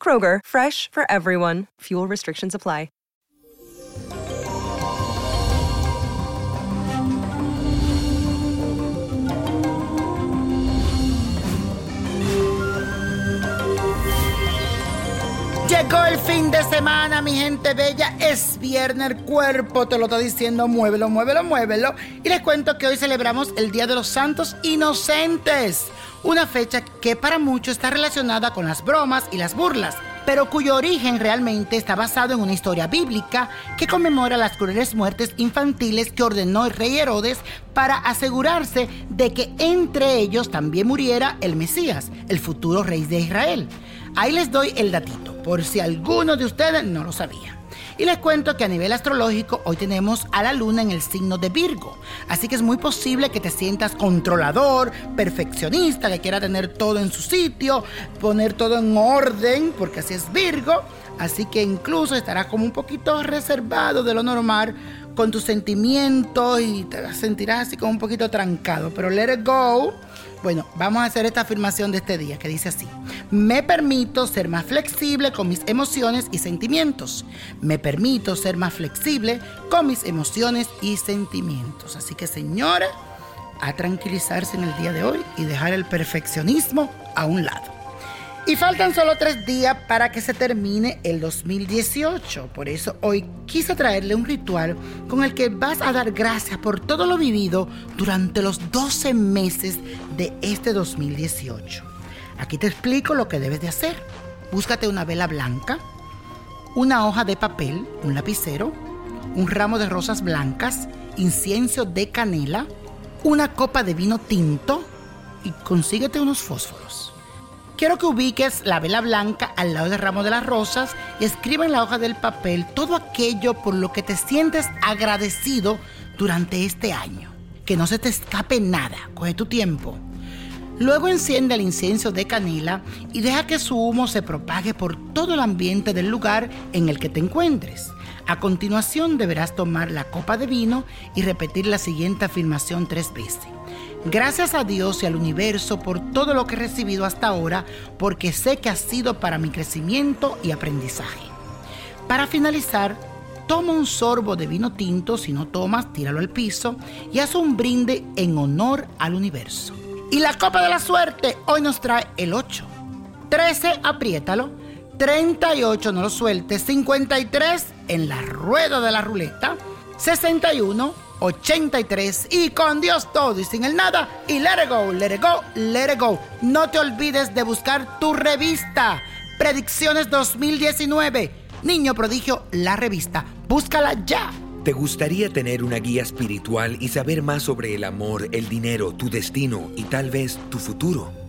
Kroger, fresh for everyone. Fuel restrictions apply. Llegó el fin de semana, mi gente bella. Es viernes, el cuerpo te lo está diciendo, muévelo, muévelo, muévelo. Y les cuento que hoy celebramos el Día de los Santos Inocentes, una fecha que para muchos está relacionada con las bromas y las burlas, pero cuyo origen realmente está basado en una historia bíblica que conmemora las crueles muertes infantiles que ordenó el rey Herodes para asegurarse de que entre ellos también muriera el Mesías, el futuro rey de Israel. Ahí les doy el datito, por si alguno de ustedes no lo sabía. Y les cuento que a nivel astrológico hoy tenemos a la luna en el signo de Virgo. Así que es muy posible que te sientas controlador, perfeccionista, que quiera tener todo en su sitio, poner todo en orden, porque así es Virgo. Así que incluso estarás como un poquito reservado de lo normal con tus sentimientos y te sentirás así como un poquito trancado. Pero let it go bueno, vamos a hacer esta afirmación de este día que dice así. Me permito ser más flexible con mis emociones y sentimientos. Me permito ser más flexible con mis emociones y sentimientos. Así que señores, a tranquilizarse en el día de hoy y dejar el perfeccionismo a un lado. Y faltan solo tres días para que se termine el 2018. Por eso hoy quise traerle un ritual con el que vas a dar gracias por todo lo vivido durante los 12 meses de este 2018. Aquí te explico lo que debes de hacer. Búscate una vela blanca, una hoja de papel, un lapicero, un ramo de rosas blancas, incienso de canela, una copa de vino tinto y consíguete unos fósforos. Quiero que ubiques la vela blanca al lado del ramo de las rosas y escriba en la hoja del papel todo aquello por lo que te sientes agradecido durante este año. Que no se te escape nada, coge tu tiempo. Luego enciende el incienso de canela y deja que su humo se propague por todo el ambiente del lugar en el que te encuentres. A continuación deberás tomar la copa de vino y repetir la siguiente afirmación tres veces. Gracias a Dios y al universo por todo lo que he recibido hasta ahora, porque sé que ha sido para mi crecimiento y aprendizaje. Para finalizar, toma un sorbo de vino tinto, si no tomas, tíralo al piso y haz un brinde en honor al universo. Y la copa de la suerte hoy nos trae el 8. 13, apriétalo. 38, no lo sueltes. 53 en la rueda de la ruleta. 61 83 y con Dios todo y sin el nada y let it go, let it go, let it go. No te olvides de buscar tu revista Predicciones 2019. Niño Prodigio, la revista. Búscala ya. ¿Te gustaría tener una guía espiritual y saber más sobre el amor, el dinero, tu destino y tal vez tu futuro?